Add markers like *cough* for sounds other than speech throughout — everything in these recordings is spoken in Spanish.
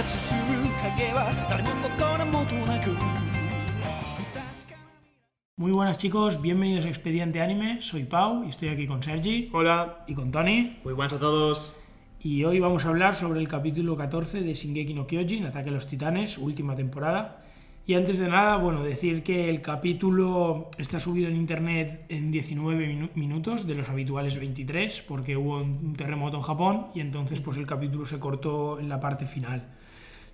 活する影は誰も心もとなく Muy buenas chicos, bienvenidos a Expediente Anime, soy Pau y estoy aquí con Sergi Hola. y con Tony Muy buenas a todos. y hoy vamos a hablar sobre el capítulo 14 de Shingeki no Kyojin, Ataque a los Titanes, última temporada. Y antes de nada, bueno, decir que el capítulo está subido en internet en 19 minu- minutos de los habituales 23 porque hubo un terremoto en Japón y entonces pues el capítulo se cortó en la parte final.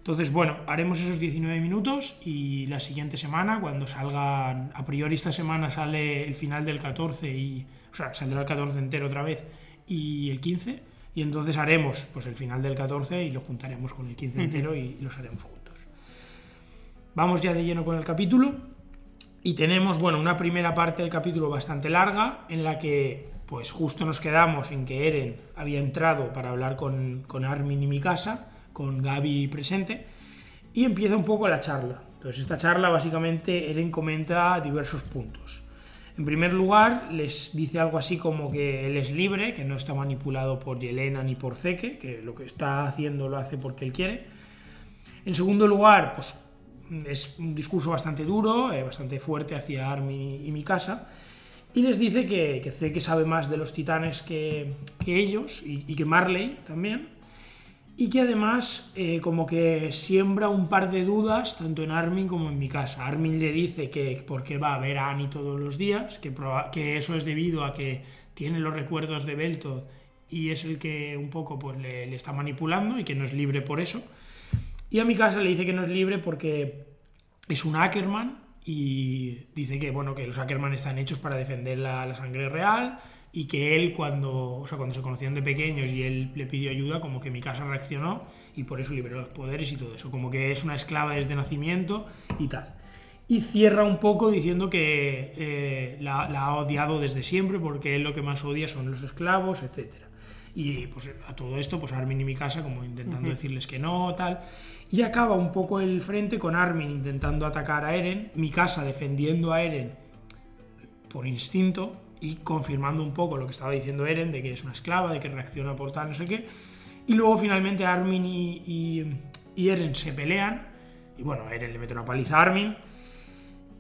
Entonces, bueno, haremos esos 19 minutos y la siguiente semana, cuando salgan, a priori esta semana sale el final del 14 y, o sea, saldrá el 14 entero otra vez y el 15 y entonces haremos pues el final del 14 y lo juntaremos con el 15 entero y los haremos juntos. Vamos ya de lleno con el capítulo y tenemos, bueno, una primera parte del capítulo bastante larga en la que pues justo nos quedamos en que Eren había entrado para hablar con, con Armin y Mikasa, con Gaby presente, y empieza un poco la charla. Entonces esta charla básicamente Eren comenta diversos puntos. En primer lugar, les dice algo así como que él es libre, que no está manipulado por Yelena ni por Zeke, que lo que está haciendo lo hace porque él quiere. En segundo lugar, pues es un discurso bastante duro, eh, bastante fuerte hacia Armin y, y Mikasa. Y les dice que, que Zeke sabe más de los titanes que, ellos y que Marley también. Y que además eh, como que siembra un par de dudas tanto en Armin como en Mikasa. Armin le dice que por qué va a ver a Annie todos los días, que, que eso es debido a que tiene los recuerdos de Beltoth y es el que un poco pues, le, le está manipulando y que no es libre por eso. Y a Mikasa le dice que no es libre porque es un Ackerman y dice que bueno que los Ackerman están hechos para defender la, la sangre real y que él cuando o sea cuando se conocieron de pequeños y él le pidió ayuda como que Mikasa reaccionó y por eso liberó los poderes y todo eso. Como que es una esclava desde nacimiento y tal. Y cierra un poco diciendo que eh, la, la ha odiado desde siempre porque él lo que más odia son los esclavos etcétera. Y pues a todo esto pues Armin y Mikasa como intentando decirles que no tal. Y acaba un poco el frente con Armin intentando atacar a Eren Mikasa defendiendo a Eren por instinto y confirmando un poco lo que estaba diciendo Eren de que es una esclava, de que reacciona por tal, no sé qué. Y luego finalmente Armin y, Eren se pelean y bueno, Eren le mete una paliza a Armin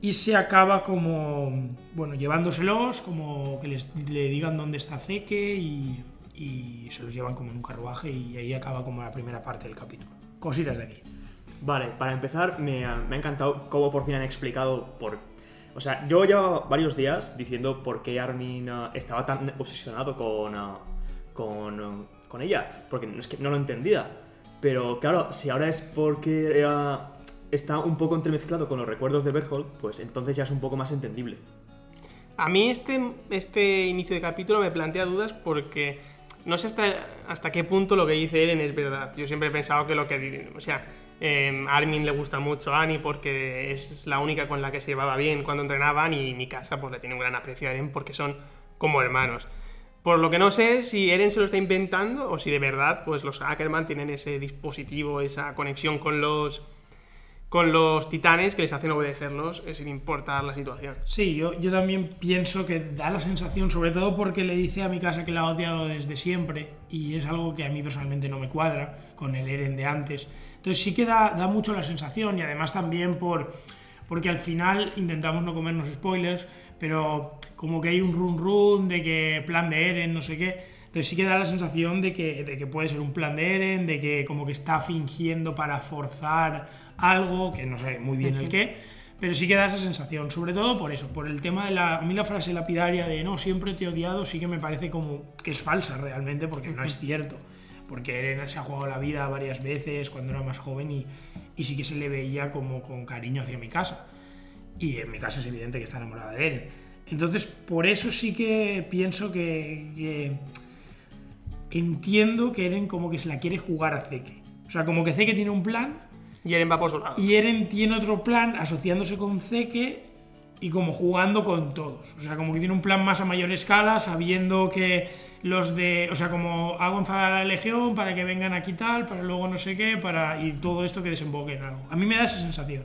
y se acaba como, bueno, llevándoselos, como que les, le digan dónde está Zeke y, y se los llevan como en un carruaje y ahí acaba como la primera parte del capítulo. Cositas de aquí. Vale, para empezar, me ha, me ha encantado cómo por fin han explicado por. O sea, yo llevaba varios días diciendo por qué Armin ah, estaba tan obsesionado con. ah, con, ah, con ella. Porque no, es que no lo entendía. Pero claro, si ahora es porque está un poco entremezclado con los recuerdos de Berthold, pues entonces ya es un poco más entendible. A mí este, este inicio de capítulo me plantea dudas porque no sé hasta, qué punto lo que dice Eren es verdad. Yo siempre he pensado que lo que... O sea, eh, Armin le gusta mucho a Annie porque es la única con la que se llevaba bien cuando entrenaban y mi casa pues le tiene un gran aprecio a Eren porque son como hermanos. Por lo que no sé si Eren se lo está inventando o si de verdad pues los Ackerman tienen ese dispositivo, esa conexión con los con los titanes que les hacen obedecerlos eh, sin importar la situación. Sí, yo, yo también pienso que da la sensación, sobre todo porque le dice a mi casa que la ha odiado desde siempre, y es algo que a mí personalmente no me cuadra con el Eren de antes. Entonces sí que da, da mucho la sensación, y además también por porque al final intentamos no comernos spoilers, pero como que hay un run run de que plan de Eren, no sé qué. Entonces sí que da la sensación de que, de que puede ser un plan de Eren, de que como que está fingiendo para forzar algo, que no sé muy bien el qué, pero sí que da esa sensación, sobre todo por eso, por el tema de la... A mí la frase lapidaria de no, siempre te he odiado, sí que me parece como que es falsa realmente, porque no es cierto. Porque Eren se ha jugado la vida varias veces cuando era más joven y, y sí que se le veía como con cariño hacia mi casa. Y en mi casa es evidente que está enamorada de Eren. Entonces, por eso sí que pienso que, que entiendo que Eren como que se la quiere jugar a Zeke. O sea, como que Zeke tiene un plan Y Eren va por su lado. y Eren tiene otro plan asociándose con Zeke y como jugando con todos. O sea, como que tiene un plan más a mayor escala, sabiendo que los de. O sea, como hago enfadar a la Legión para que vengan aquí tal, para luego no sé qué, para. y todo esto que desemboque en algo. A mí me da esa sensación.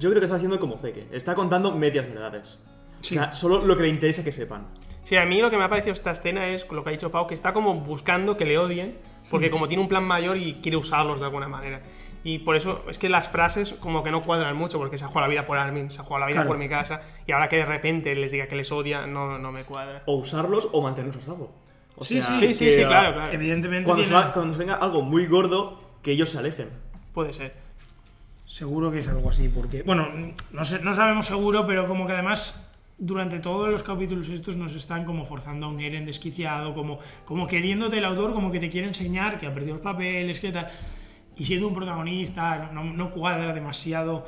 Yo creo que está haciendo como Zeke. Está contando medias verdades. O sea, solo lo que le interesa que sepan. Sí, a mí lo que me ha parecido esta escena es lo que ha dicho Pau, que está como buscando que le odien, porque como tiene un plan mayor y quiere usarlos de alguna manera. Y por eso es que las frases como que no cuadran mucho, porque se ha jugado la vida por Armin, se ha jugado la vida Claro. por mi casa, y ahora que de repente les diga que les odia, no, no me cuadra. O usarlos o mantenerlos a salvo. O Sí, sea, Sí, sí, que, sí, claro, claro. Evidentemente Cuando se, tiene- va- cuando se venga algo muy gordo, que ellos se alejen. Puede ser. Seguro que es algo así, porque, bueno, no, sé, no sabemos seguro, pero como que además durante todos los capítulos estos nos están como forzando a un Eren desquiciado, como, como queriéndote el autor, como que te quiere enseñar que ha perdido los papeles, que tal, y siendo un protagonista no, no cuadra demasiado,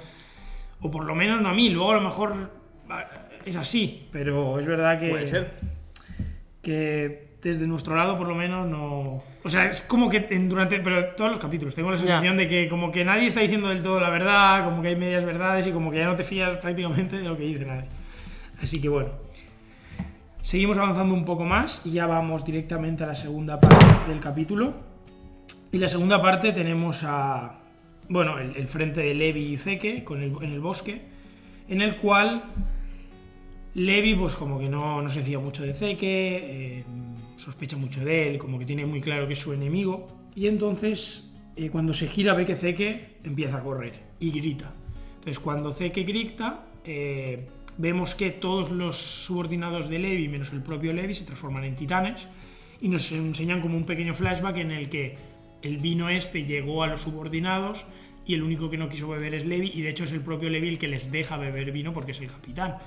o por lo menos no a mí, luego a lo mejor es así, pero es verdad que Puede ser. que desde nuestro lado por lo menos no o sea es como que en- durante pero todos los capítulos tengo la sensación de que como que nadie está diciendo del todo la verdad como que hay medias verdades y como que ya no te fías prácticamente de lo que dice nadie así que bueno seguimos avanzando un poco más y ya vamos directamente a la segunda parte del capítulo y la segunda parte tenemos a bueno el, frente de Levi y Zeke con en el bosque en el cual Levi, pues como que no, no se fía mucho de Zeke, eh, sospecha mucho de él, como que tiene muy claro que es su enemigo. Y entonces, eh, cuando se gira, ve que Zeke empieza a correr y grita. Entonces, cuando Zeke grita, eh, vemos que todos los subordinados de Levi, menos el propio Levi, se transforman en titanes. Y nos enseñan como un pequeño flashback en el que el vino este llegó a los subordinados y el único que no quiso beber es Levi, y de hecho es el propio Levi el que les deja beber vino porque es el capitán.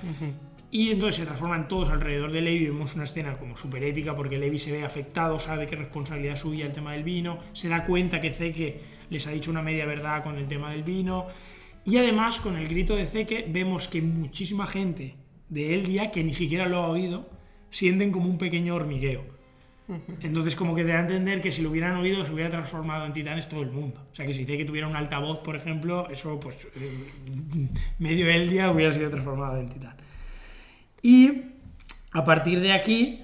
Y entonces se transforman todos alrededor de Levi. Vemos una escena como súper épica porque Levi se ve afectado, sabe que es responsabilidad suya el tema del vino, se da cuenta que Zeke les ha dicho una media verdad con el tema del vino. Y además, con el grito de Zeke, vemos que muchísima gente de Eldia, que ni siquiera lo ha oído, sienten como un pequeño hormigueo. Entonces, como que te da a entender que si lo hubieran oído, se hubiera transformado en titanes todo el mundo. O sea, que si Zeke tuviera un altavoz, por ejemplo, eso, pues, eh, medio Eldia hubiera sido transformado en titán. Y a partir de aquí,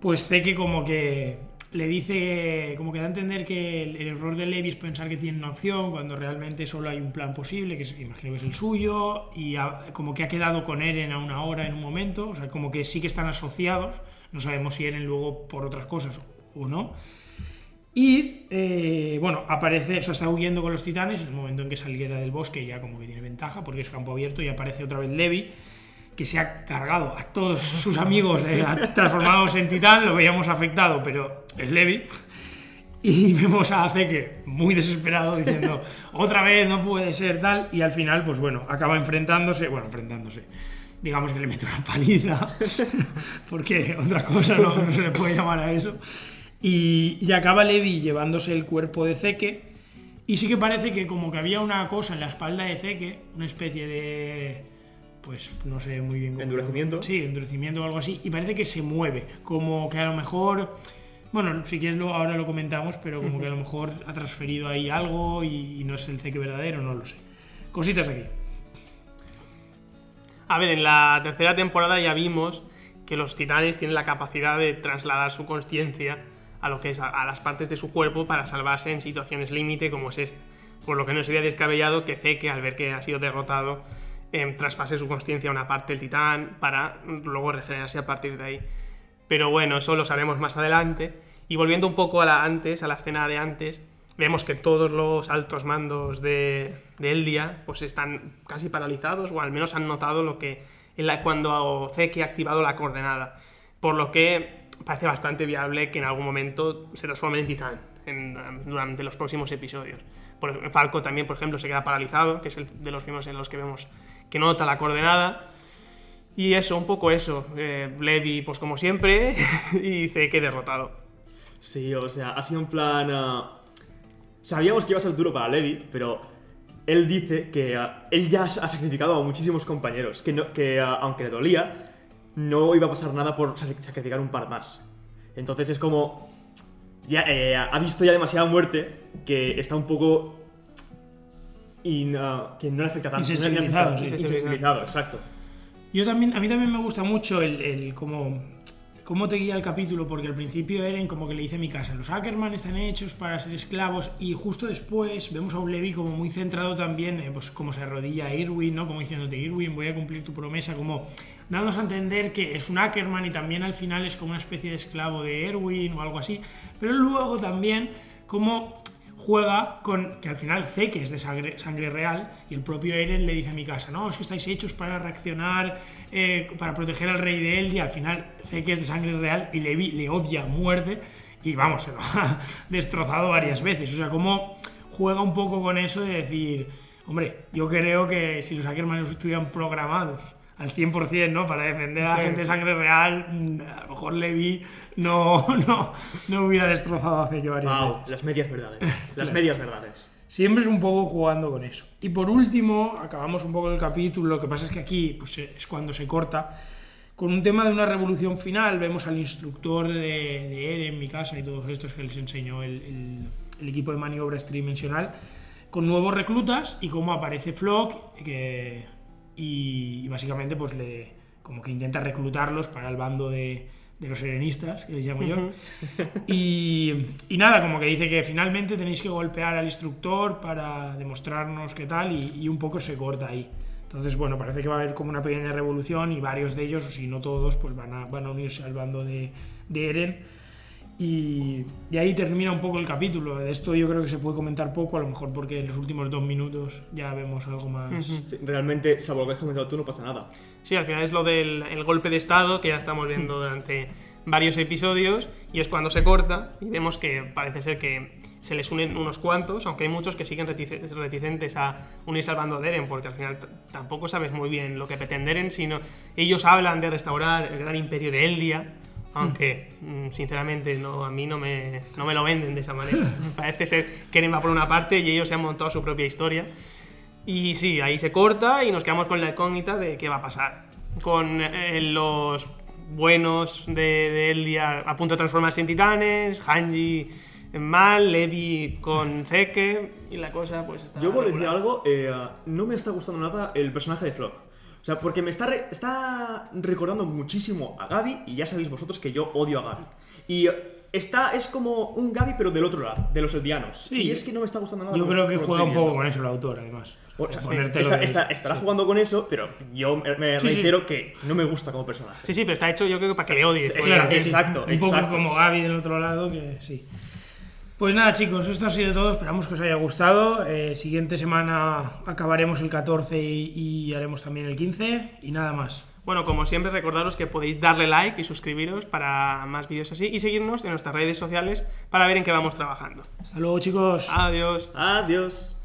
pues Zeke como que le dice, como que da a entender que el, error de Levi es pensar que tiene una opción cuando realmente solo hay un plan posible, que imagino que es el suyo, y como que ha quedado con Eren a una hora en un momento, o sea, como que sí que están asociados, no sabemos si Eren luego por otras cosas o no. Y eh, bueno, aparece, o sea, está huyendo con los titanes en el momento en que saliera del bosque, ya como que tiene ventaja porque es campo abierto y aparece otra vez Levi, que se ha cargado a todos sus amigos eh, transformados en titán, lo veíamos afectado, pero es Levi. Y vemos a Zeke muy desesperado diciendo, otra vez no puede ser tal, y al final, pues bueno, acaba enfrentándose, bueno, enfrentándose. Digamos que le mete una paliza, *laughs* porque otra cosa no, no se le puede llamar a eso. Y, y acaba Levi llevándose el cuerpo de Zeke. Y sí que parece que como que había una cosa en la espalda de Zeke, una especie de... Pues no sé muy bien cómo... ¿Endurecimiento? Sí, endurecimiento o algo así. Y parece que se mueve. Como que a lo mejor... Bueno, si quieres lo, ahora lo comentamos, pero como que a lo mejor ha transferido ahí algo y, y no es el Zeke verdadero, no lo sé. Cositas aquí. A ver, en la tercera temporada ya vimos que los titanes tienen la capacidad de trasladar su conciencia a lo que es a, a las partes de su cuerpo para salvarse en situaciones límite como es esta. Por lo que no sería descabellado que Zeke, al ver que ha sido derrotado, em, traspase su conciencia a una parte del titán para luego regenerarse a partir de ahí. Pero bueno, eso lo sabremos más adelante. Y volviendo un poco a la antes, a la escena de antes, vemos que todos los altos mandos de, de Eldia pues están casi paralizados o al menos han notado lo que la- cuando Zeke ha activado la coordenada. Por lo que parece bastante viable que en algún momento se transformen en titán en- durante los próximos episodios. Por, Falco también, por ejemplo, se queda paralizado, que es el de los primeros en los que vemos que nota la coordenada. Y eso, un poco eso. Eh, Levi, pues como siempre, *laughs* y Zeke derrotado. Sí, o sea, ha sido un plan. ah, sabíamos que iba a ser duro para Levi, pero él dice que ah, él ya ha sacrificado a muchísimos compañeros. Que, no- que ah, aunque le dolía, no iba a pasar nada por sac- sacrificar un par más. Entonces es como. Ya, eh, ha visto ya demasiada muerte que está un poco. In- ah, que no le afecta tanto. no Insensibilizado, sí. Insensibilizado, exacto. Yo también, a mí también me gusta mucho el, el cómo, cómo te guía el capítulo, porque al principio Eren como que le dice a mi casa, los Ackerman están hechos para ser esclavos, y justo después vemos a un Levi como muy centrado también, eh, pues como se arrodilla a Irwin, ¿no? Como diciéndote, Irwin, voy a cumplir tu promesa, como dándose a entender que es un Ackerman y también al final es como una especie de esclavo de Erwin o algo así, pero luego también como juega con que al final Zeke es de sangre, real y el propio Eren le dice a mi casa, no, es que estáis hechos para reaccionar, eh, para proteger al rey de y al final Zeke es de sangre real y Levi le odia muerte y vamos, se lo ha *laughs* destrozado varias veces. O sea, como juega un poco con eso de decir, hombre, yo creo que si los Ackerman estuvieran programados al 100%, ¿no? Para defender a la gente de sangre real, mm, a lo mejor Levi no, *laughs* no, no hubiera destrozado hace que varias Wow, veces. las medias verdades. *laughs* Las medias verdades. Siempre es un poco jugando con eso. Y por último, acabamos un poco el capítulo, lo que pasa es que aquí pues, es cuando se corta, con un tema de una revolución final, vemos al instructor de, de Eren, mi casa y todos estos que les enseñó el, el- el equipo de maniobras tridimensional, con nuevos reclutas y cómo aparece Flock, que, y, y básicamente pues le como que intenta reclutarlos para el bando de, de los serenistas, que les llamo yo. *laughs* Y, y nada, como que dice que finalmente tenéis que golpear al instructor para demostrarnos qué tal y, y un poco se corta ahí. Entonces, bueno, parece que va a haber como una pequeña revolución y varios de ellos, o si no todos, pues van a, van a unirse al bando de, de Eren. Y, y ahí termina un poco el capítulo. De esto yo creo que se puede comentar poco, a lo mejor porque en los últimos dos minutos ya vemos algo más... Sí, realmente, salvo lo que has comentado tú, no pasa nada. Sí, al final es lo del el golpe de estado que ya estamos viendo durante varios episodios y es cuando se corta y vemos que parece ser que se les unen unos cuantos, aunque hay muchos que siguen retice- reticentes a unirse al bando de Eren porque al final tampoco sabes muy bien lo que pretenden Eren, sino ellos hablan de restaurar el gran imperio de Eldia, aunque mm, sinceramente no, a mí no me, no me lo venden de esa manera. Parece ser que Eren va por una parte y ellos se han montado su propia historia. Y sí, ahí se corta y nos quedamos con la incógnita de qué va a pasar. Con eh, los buenos de, de Eldia a punto de transformarse en titanes, Hanji en mal, Levi con Zeke y la cosa pues está... Yo por decir algo, eh, no me está gustando nada el personaje de Flock. O sea, porque me está, re- está recordando muchísimo a Gaby y ya sabéis vosotros que yo odio a Gaby. Y está, es como un Gaby pero del otro lado, de los eldianos. Sí. y es que no me está gustando nada. Yo creo que juega un poco con eso el autor, además. O sea, está- está- estará jugando con eso, pero yo me, me Sí, sí. reitero que no me gusta como personaje. Sí, sí, pero está hecho yo creo que para que le odies. Exacto. sí. exacto, Un poco exacto. como Gaby del otro lado, que sí. Pues nada, chicos, esto ha sido todo. Esperamos que os haya gustado. Eh, siguiente semana acabaremos el 14 y, y haremos también el 15. Y nada más. Bueno, como siempre, recordaros que podéis darle like y suscribiros para más vídeos así y seguirnos en nuestras redes sociales para ver en qué vamos trabajando. Hasta luego, chicos. Adiós. Adiós.